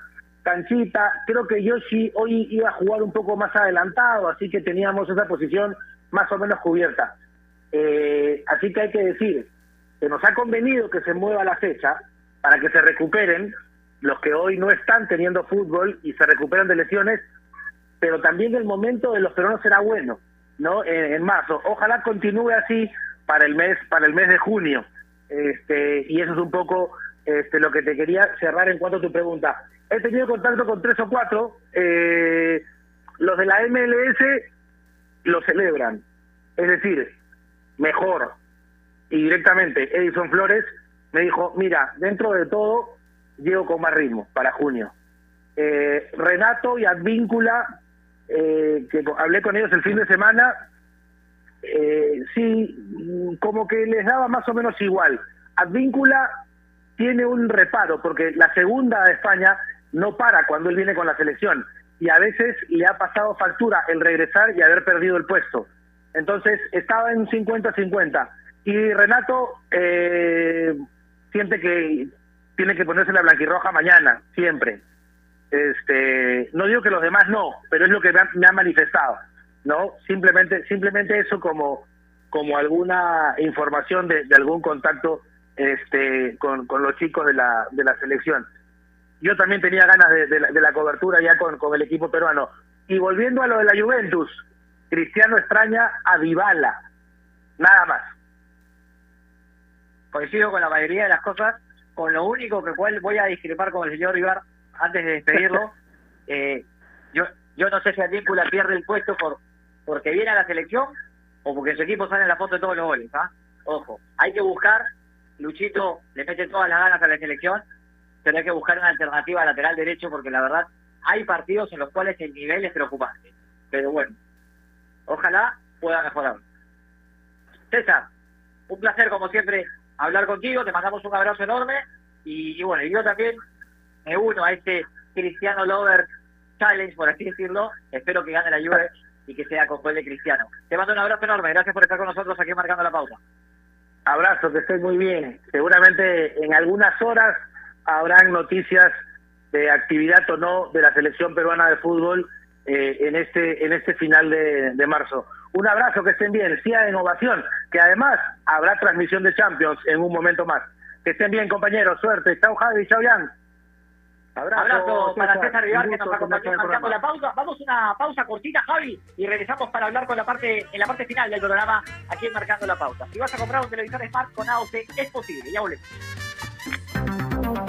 Canchita. Creo que Yoshi hoy iba a jugar un poco más adelantado, así que teníamos esa posición más o menos cubierta. Eh, así que hay que decir que nos ha convenido que se mueva la fecha para que se recuperen los que hoy no están teniendo fútbol y se recuperan de lesiones, pero también el momento de los peruanos será bueno, ¿no? En, en marzo. Ojalá continúe así para el mes para el mes de junio. Este, y eso es un poco este, lo que te quería cerrar en cuanto a tu pregunta. He tenido contacto con tres o cuatro. eh, los de la MLS lo celebran. Es decir, mejor. Y directamente Edison Flores me dijo, mira, dentro de todo, llego con más ritmo para junio. Eh, Renato y Advíncula, eh, que hablé con ellos el fin de semana, eh, sí, como que les daba más o menos igual. Advíncula tiene un reparo, porque la segunda de España no para cuando él viene con la selección, y a veces le ha pasado factura el regresar y haber perdido el puesto. Entonces estaba en un 50-50. Y Renato eh, siente que tiene que ponerse la blanquirroja mañana, siempre. Este, no digo que los demás no, pero es lo que me, ha, me han manifestado, ¿no? Simplemente, simplemente eso como, como alguna información de, de algún contacto este, con, con los chicos de la, de la selección. Yo también tenía ganas de, de la, de la cobertura ya con, con el equipo peruano. Y volviendo a lo de la Juventus, Cristiano extraña a Dybala, nada más. Coincido con la mayoría de las cosas, con lo único que cual voy a discrepar con el señor Ibar antes de despedirlo. eh, yo yo no sé si Advíncula pierde el puesto por porque viene a la selección o porque su equipo sale en la foto de todos los goles. ¿ah? Ojo, hay que buscar, Luchito le mete todas las ganas a la selección, pero hay que buscar una alternativa lateral derecho porque la verdad hay partidos en los cuales el nivel es preocupante. Pero bueno, ojalá pueda mejorar. César, un placer como siempre hablar contigo, te mandamos un abrazo enorme y, y bueno, yo también me uno a este Cristiano Lover Challenge, por así decirlo. Espero que gane la Juve y que sea con gol de Cristiano. Te mando un abrazo enorme, gracias por estar con nosotros aquí marcando la pausa. Abrazo, que estés muy bien. Seguramente en algunas horas habrán noticias de actividad o no de la selección peruana de fútbol eh, en este en este final de, de marzo. Un abrazo, que estén bien, sigan en ovación, que además habrá transmisión de Champions en un momento más. Que estén bien, compañeros, suerte. Chao, Javi, chao, Jan. Abrazo, para César. Vivar que nos acompañó la pausa. Vamos a una pausa cortita, Javi, y regresamos para hablar con la parte en la parte final del programa aquí en Marcando la Pausa. Si vas a comprar un televisor Smart con AOC, es posible. Ya volvemos.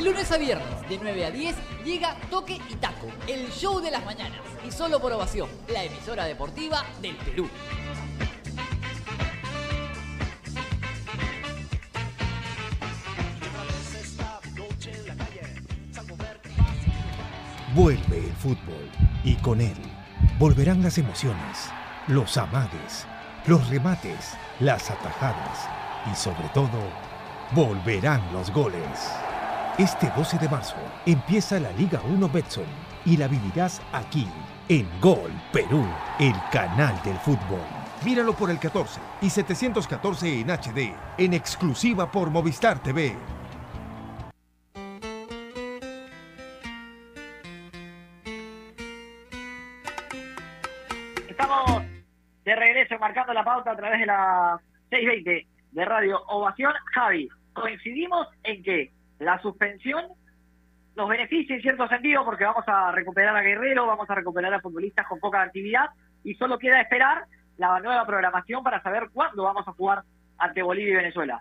De lunes a viernes, de 9 a 10, llega Toque y Taco, el show de las mañanas. Y solo por ovación, la emisora deportiva del Perú. Vuelve el fútbol y con él volverán las emociones, los amagues, los remates, las atajadas y sobre todo volverán los goles. Este 12 de marzo empieza la Liga 1 Betson y la vivirás aquí en Gol Perú, el canal del fútbol. Míralo por el 14 y 714 en HD, en exclusiva por Movistar TV. Estamos de regreso marcando la pauta a través de la 620 de Radio Ovación. Javi, coincidimos en que la suspensión nos beneficia en cierto sentido porque vamos a recuperar a Guerrero, vamos a recuperar a futbolistas con poca actividad y solo queda esperar la nueva programación para saber cuándo vamos a jugar ante Bolivia y Venezuela.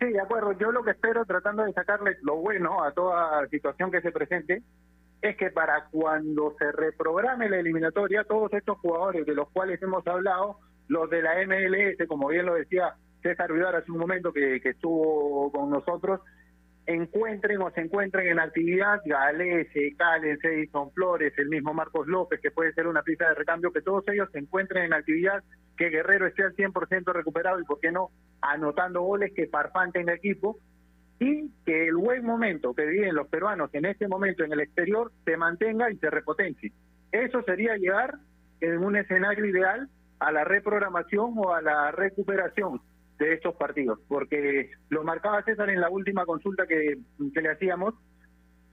Sí, de acuerdo. Yo lo que espero, tratando de sacarle lo bueno a toda situación que se presente, es que para cuando se reprograme la eliminatoria, todos estos jugadores de los cuales hemos hablado, los de la MLS, como bien lo decía César Vidal hace un momento que, estuvo con nosotros, encuentren o se encuentren en actividad, Galese, Calen, Edison Flores, el mismo Marcos López, que puede ser una pieza de recambio, que todos ellos se encuentren en actividad, que Guerrero esté al 100% recuperado y, ¿por qué no?, anotando goles, que Farfán tenga equipo, y que el buen momento que viven los peruanos en este momento en el exterior se mantenga y se repotencie. Eso sería llegar en un escenario ideal a la reprogramación o a la recuperación de estos partidos, porque lo marcaba César en la última consulta que, le hacíamos,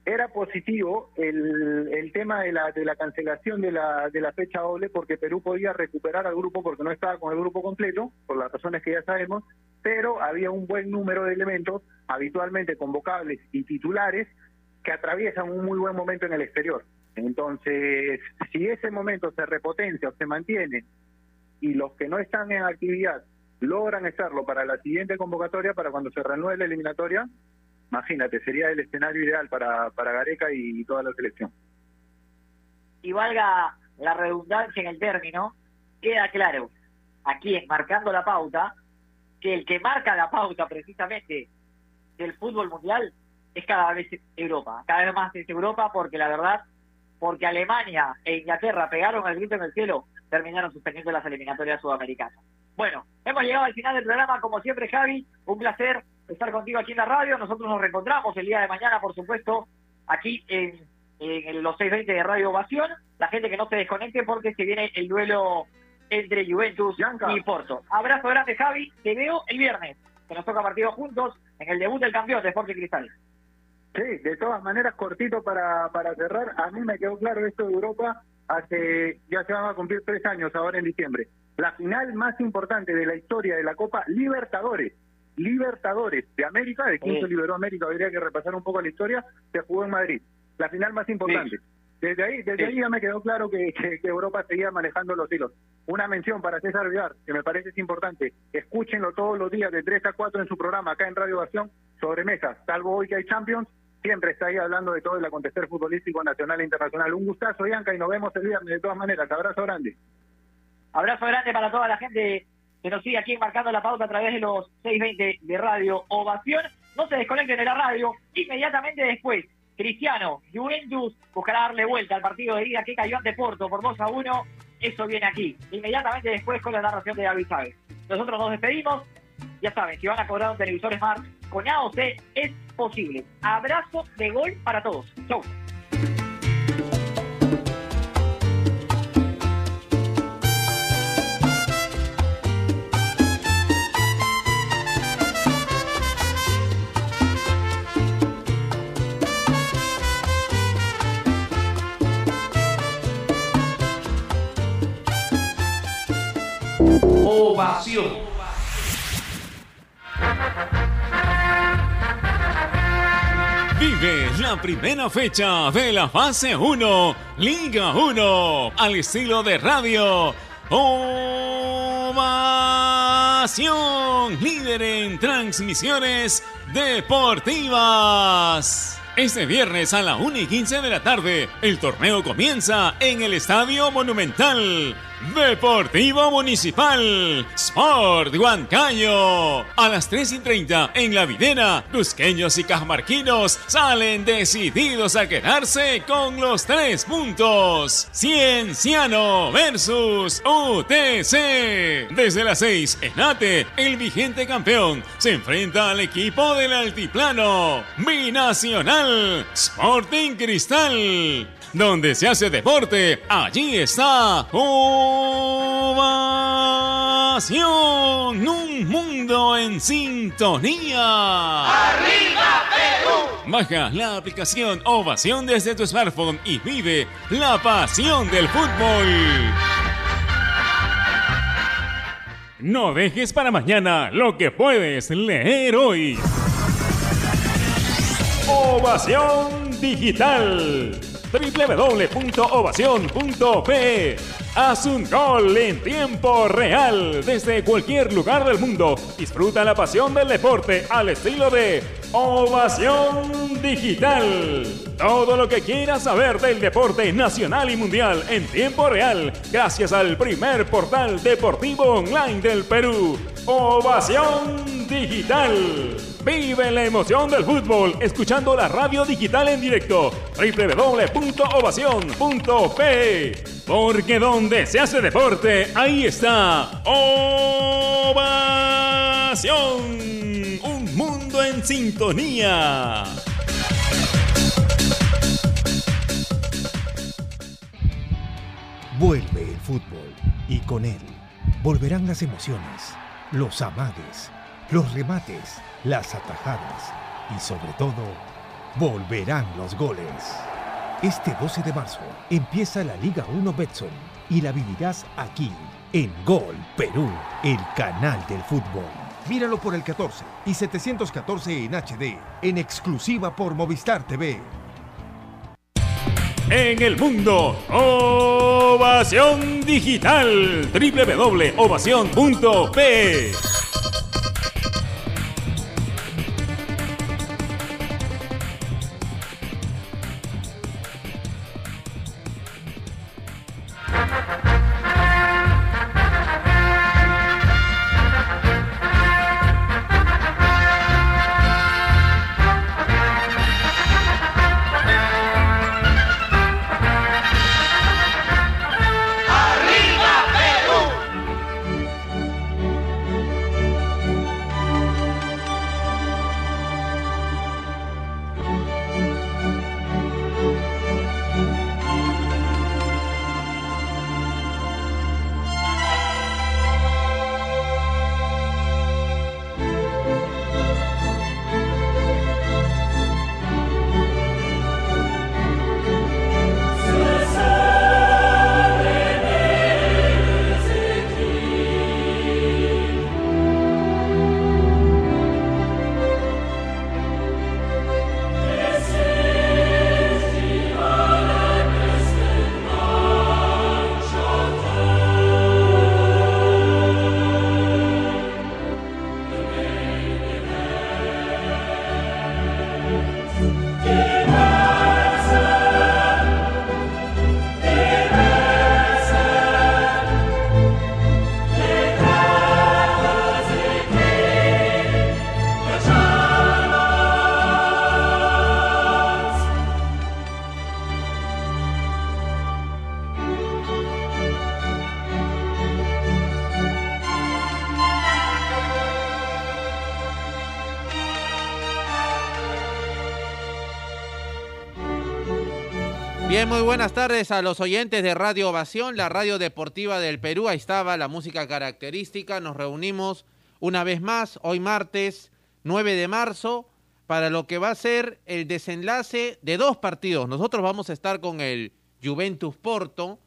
era positivo el, el tema de la, de la cancelación de la, de la fecha doble porque Perú podía recuperar al grupo porque no estaba con el grupo completo, por las razones que ya sabemos, pero había un buen número de elementos habitualmente convocables y titulares que atraviesan un muy buen momento en el exterior. Entonces, si ese momento se repotencia o se mantiene y los que no están en actividad logran estarlo para la siguiente convocatoria, para cuando se renueve la eliminatoria, imagínate, sería el escenario ideal para, para Gareca y toda la selección. Y valga la redundancia en el término, queda claro, aquí en Marcando la Pauta, que el que marca la pauta precisamente del fútbol mundial es cada vez Europa, cada vez más es Europa porque la verdad, porque Alemania e Inglaterra pegaron el grito en el cielo, terminaron suspendiendo las eliminatorias sudamericanas. Bueno, hemos llegado al final del programa, como siempre Javi, un placer estar contigo aquí en la radio, nosotros nos reencontramos el día de mañana, por supuesto, aquí en, en los 6.20 de Radio Ovación, la gente que no se desconecte porque se viene el duelo entre Juventus y Porto. Abrazo grande Javi, te veo el viernes, que nos toca partido juntos en el debut del campeón de Sporting Cristal. Sí, de todas maneras, cortito para, para cerrar, a mí me quedó claro esto de Europa hace, ya se van a cumplir tres años ahora en diciembre. La final más importante de la historia de la Copa Libertadores, Libertadores de América, de quién se liberó América, habría que repasar un poco la historia, se jugó en Madrid. La final más importante. Desde ahí, desde ahí ya me quedó claro que, que, que, Europa seguía manejando los hilos. Una mención para César Villar, que me parece es importante. Escúchenlo todos los días de 3 a 4 en su programa acá en Radio Ovación sobre mesa. Salvo hoy que hay Champions, siempre está ahí hablando de todo el acontecer futbolístico nacional e internacional. Un gustazo, Bianca, y nos vemos el viernes de todas maneras. Abrazo grande. Abrazo grande para toda la gente que nos sigue aquí marcando la pauta a través de los 620 de Radio Ovación. No se desconecten de la radio. Inmediatamente después, Cristiano, Juventus buscará darle vuelta al partido de ida que cayó ante Porto por 2 a 1. Eso viene aquí. Inmediatamente después con la narración de David Chávez. Nosotros nos despedimos. Ya saben, si van a cobrar un televisor Smart con AOC es posible. Abrazo de gol para todos. Chau. Vive la primera fecha de la fase 1, Liga 1, al estilo de radio. Ovación, líder en transmisiones deportivas. Este viernes a la 1 y 15 de la tarde, el torneo comienza en el Estadio Monumental. Deportivo Municipal, Sport Huancayo. A las 3 y 30 en la videna, cusqueños y cajamarquinos salen decididos a quedarse con los tres puntos. Cienciano versus UTC. Desde las 6 en ATE, el vigente campeón se enfrenta al equipo del Altiplano. Binacional, Sporting Cristal. Donde se hace deporte, allí está Ovación. Un mundo en sintonía. ¡Arriba Perú! Baja la aplicación Ovación desde tu smartphone y vive la pasión del fútbol. No dejes para mañana lo que puedes leer hoy. Ovación Digital www.ovacion.pe. Haz un gol en tiempo real desde cualquier lugar del mundo. Disfruta la pasión del deporte al estilo de Ovación Digital. Todo lo que quieras saber del deporte nacional y mundial en tiempo real gracias al primer portal deportivo online del Perú. Ovación Digital. Vive la emoción del fútbol escuchando la radio digital en directo. www.ovacion.pe Porque donde se hace deporte, ahí está Ovación. Un mundo en sintonía. Vuelve el fútbol y con él volverán las emociones, los amagues, los remates, las atajadas y sobre todo volverán los goles. Este 12 de marzo empieza la Liga 1 Betson y la vivirás aquí en Gol Perú, el canal del fútbol. Míralo por el 14 y 714 en HD, en exclusiva por Movistar TV. en el mundo. Ovación Digital. www.ovación.p. Muy buenas tardes a los oyentes de Radio Ovación, la radio deportiva del Perú. Ahí estaba la música característica. Nos reunimos una vez más, hoy martes 9 de marzo, para lo que va a ser el desenlace de dos partidos. Nosotros vamos a estar con el Juventus Porto,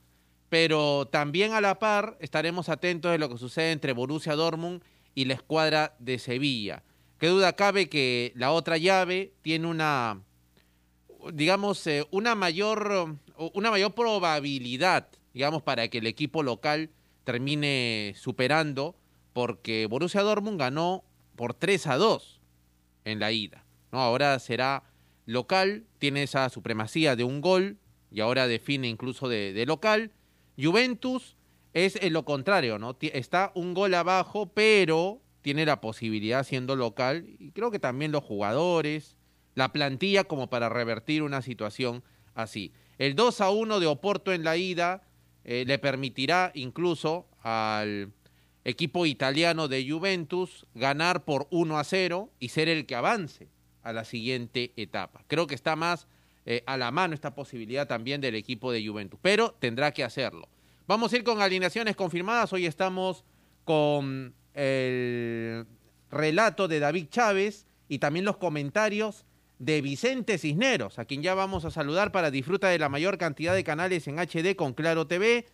pero también a la par estaremos atentos de lo que sucede entre Borussia Dortmund y la escuadra de Sevilla. Qué duda cabe que la otra llave tiene una digamos, eh, una, mayor, una mayor probabilidad, digamos, para que el equipo local termine superando, porque Borussia Dortmund ganó por 3 a 2 en la ida. ¿no? Ahora será local, tiene esa supremacía de un gol y ahora define incluso de, de local. Juventus es en lo contrario, ¿no? Está un gol abajo, pero tiene la posibilidad siendo local, y creo que también los jugadores, la plantilla como para revertir una situación así. El 2 a 1 de Oporto en la ida eh, le permitirá incluso al equipo italiano de Juventus ganar por 1 a 0 y ser el que avance a la siguiente etapa. Creo que está más eh, a la mano esta posibilidad también del equipo de Juventus, pero tendrá que hacerlo. Vamos a ir con alineaciones confirmadas. Hoy estamos con el relato de David Chávez y también los comentarios de Vicente Cisneros, a quien ya vamos a saludar para disfrutar de la mayor cantidad de canales en HD con Claro TV.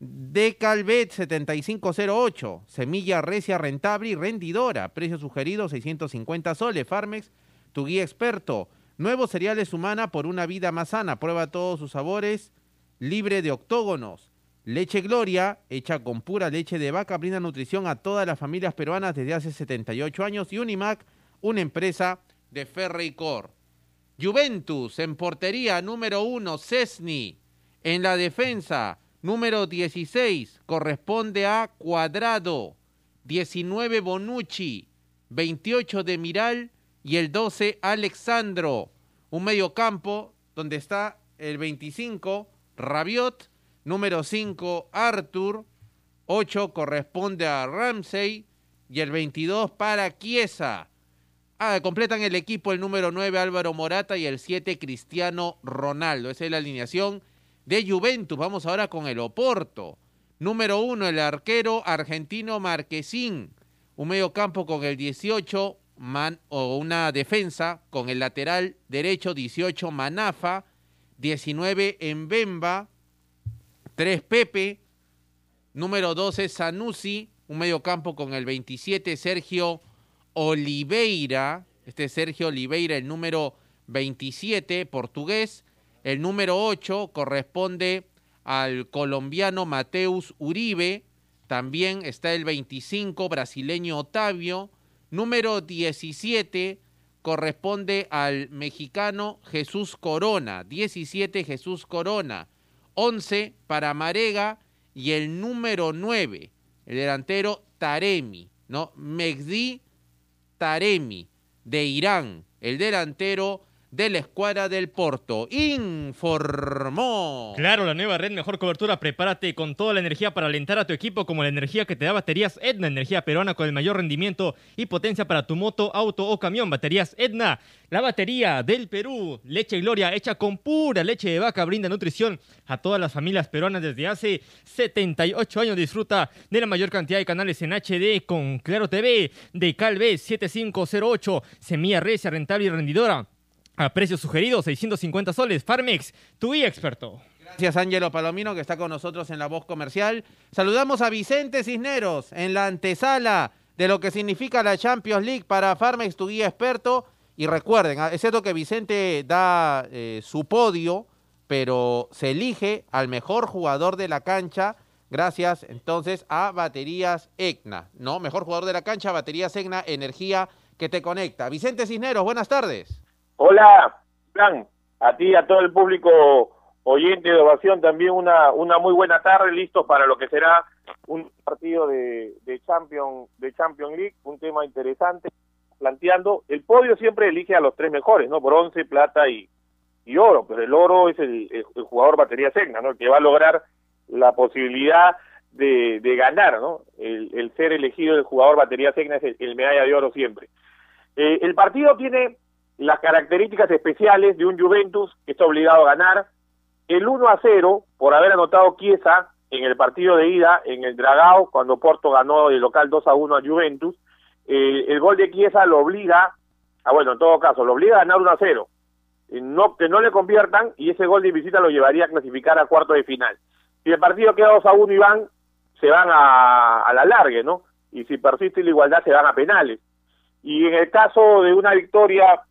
Decalbet 7508, semilla recia rentable y rendidora, precio sugerido 650 soles, Farmex, tu guía experto. Nuevos cereales humana por una vida más sana, prueba todos sus sabores, libre de octógonos. Leche Gloria, hecha con pura leche de vaca, brinda nutrición a todas las familias peruanas desde hace 78 años y Unimac, una empresa de Ferreycor. Juventus en portería número 1, Cesni. En la defensa número 16 corresponde a Cuadrado. 19 Bonucci. 28 de Miral y el 12 Alexandro. Un medio campo donde está el 25 Rabiot. Número 5 Arthur. 8 corresponde a Ramsey y el 22 para Chiesa. Ah, completan el equipo el número 9 Álvaro Morata y el 7 Cristiano Ronaldo. Esa es la alineación de Juventus. Vamos ahora con el Oporto. Número 1 el arquero argentino Marquesín. Un medio campo con el 18 Man, o una defensa con el lateral derecho 18 Manafa, 19 Mbemba, 3 Pepe, número 12 Sanusi, un medio campo con el 27 Sergio Oliveira, este Sergio Oliveira, el número 27, portugués, El número 8 corresponde al colombiano Mateus Uribe. También está el 25 brasileño Otavio. Número 17 corresponde al mexicano Jesús Corona. 17 Jesús Corona. 11 para Marega y el número 9, el delantero Taremi, ¿no? Megdi Taremi de Irán, el delantero de la escuadra del Porto. Informó. Claro, la nueva red Mejor Cobertura. Prepárate con toda la energía para alentar a tu equipo, como la energía que te da baterías Edna, energía peruana con el mayor rendimiento y potencia para tu moto, auto o camión. Baterías Edna, la batería del Perú. Leche Gloria, hecha con pura leche de vaca, brinda nutrición a todas las familias peruanas desde hace 78 años. Disfruta de la mayor cantidad de canales en HD con Claro TV de Calve 7508. Semilla recia, rentable y rendidora. A precios sugeridos, 650 soles. Farmex, tu guía experto. Gracias, Ángelo Palomino, que está con nosotros en la voz comercial. Saludamos a Vicente Cisneros en la antesala de lo que significa la Champions League para Farmex, tu guía experto. Y recuerden, ah, es cierto que Vicente da eh, su podio, pero se elige al mejor jugador de la cancha gracias entonces a Baterías EGNA, ¿no? Mejor jugador de la cancha, Baterías EGNA, energía que te conecta. Vicente Cisneros, buenas tardes. Hola, Plan, a ti y a todo el público oyente de Ovación también una, una muy buena tarde, listos para lo que será un partido de, de, Champion, de Champions League, un tema interesante, planteando, el podio siempre elige a los tres mejores, ¿no? Bronce, plata y, y oro, pero el oro es el, el, jugador batería Segna, ¿no? El que va a lograr la posibilidad de, de ganar, ¿no? El, el, ser elegido el jugador batería Segna es el, el medalla de oro siempre. Eh, el partido tiene las características especiales de un Juventus que está obligado a ganar, el 1 a 0 por haber anotado Chiesa en el partido de ida en el Dragao cuando Porto ganó el local 2 a 1 a Juventus, eh, el gol de Chiesa lo obliga, a bueno, en todo caso, lo obliga a ganar 1 a 0, eh, no, que no le conviertan y ese gol de visita lo llevaría a clasificar a cuarto de final. Si el partido queda 2 a 1 y van, se van a, a la largue, ¿no? Y si persiste la igualdad, se van a penales. Y en el caso de una victoria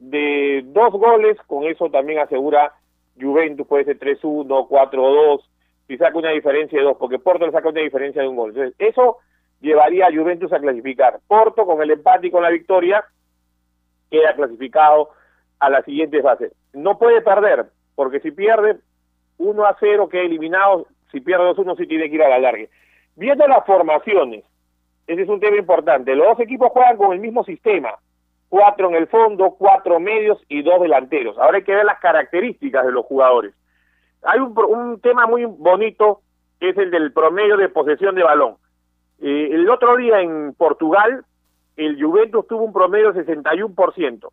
de dos goles, con eso también asegura Juventus, puede ser 3-1, 4-2, si saca una diferencia de dos, porque Porto le saca una diferencia de un gol. Entonces, eso llevaría a Juventus a clasificar. Porto, con el empate y con la victoria, queda clasificado a la siguiente fase. No puede perder, porque si pierde 1 a 0, queda eliminado, si pierde 2-1, sí tiene que ir a la larga. Viendo las formaciones, ese es un tema importante. Los dos equipos juegan con el mismo sistema cuatro en el fondo, cuatro medios y dos delanteros. Ahora hay que ver las características de los jugadores. Hay un, un tema muy bonito que es el del promedio de posesión de balón. Eh, el otro día en Portugal, el Juventus tuvo un promedio de 61%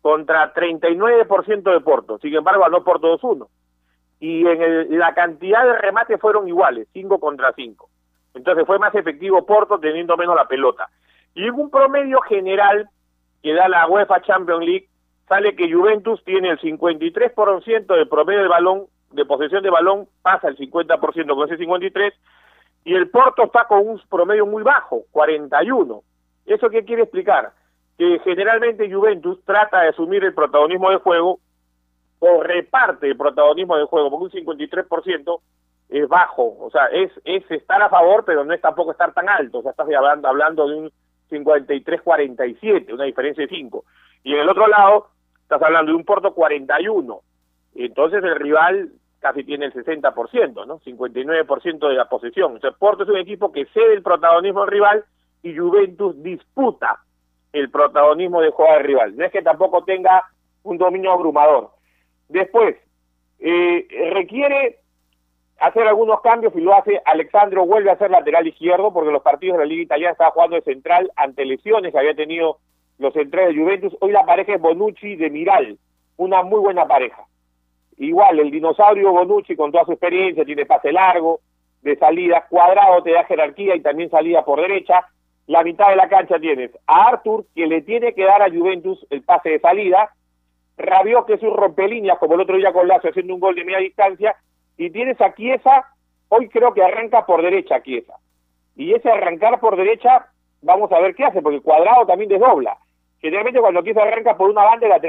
contra 39% de Porto. Sin embargo, ganó Porto 2-1. Y en el, la cantidad de remates fueron iguales, 5 contra 5. Entonces fue más efectivo Porto teniendo menos la pelota. Y en un promedio general que da la UEFA Champions League, sale que Juventus tiene el 53% de promedio de balón, de posesión de balón, pasa el 50% con ese 53, y el Porto está con un promedio muy bajo, 41. ¿Eso qué quiere explicar? Que generalmente Juventus trata de asumir el protagonismo del juego o reparte el protagonismo del juego, porque un 53% es bajo, o sea, es, es estar a favor, pero no es tampoco estar tan alto, o sea, estás hablando, hablando de un 53-47, una diferencia de 5. Y en el otro lado, estás hablando de un Porto 41. Entonces el rival casi tiene el 60%, ¿no? 59% de la posesión. O sea, Porto es un equipo que cede el protagonismo al rival y Juventus disputa el protagonismo del juego del rival. No es que tampoco tenga un dominio abrumador. Después, eh, requiere hacer algunos cambios y lo hace Alexandro vuelve a ser lateral izquierdo porque los partidos de la Liga Italiana estaba jugando de central ante lesiones que había tenido los centrales de Juventus. Hoy la pareja es Bonucci de Miral, una muy buena pareja. Igual, el dinosaurio Bonucci con toda su experiencia, tiene pase largo, de salida, cuadrado te da jerarquía y también salida por derecha. La mitad de la cancha tienes a Arthur, que le tiene que dar a Juventus el pase de salida, Rabiot, que es un rompelíneas, como el otro día con Lazio, haciendo un gol de media distancia, y tienes a Chiesa, hoy creo que arranca por derecha Chiesa. Y ese arrancar por derecha, vamos a ver qué hace, porque Cuadrado también desdobla. Generalmente cuando Chiesa arranca por una banda, la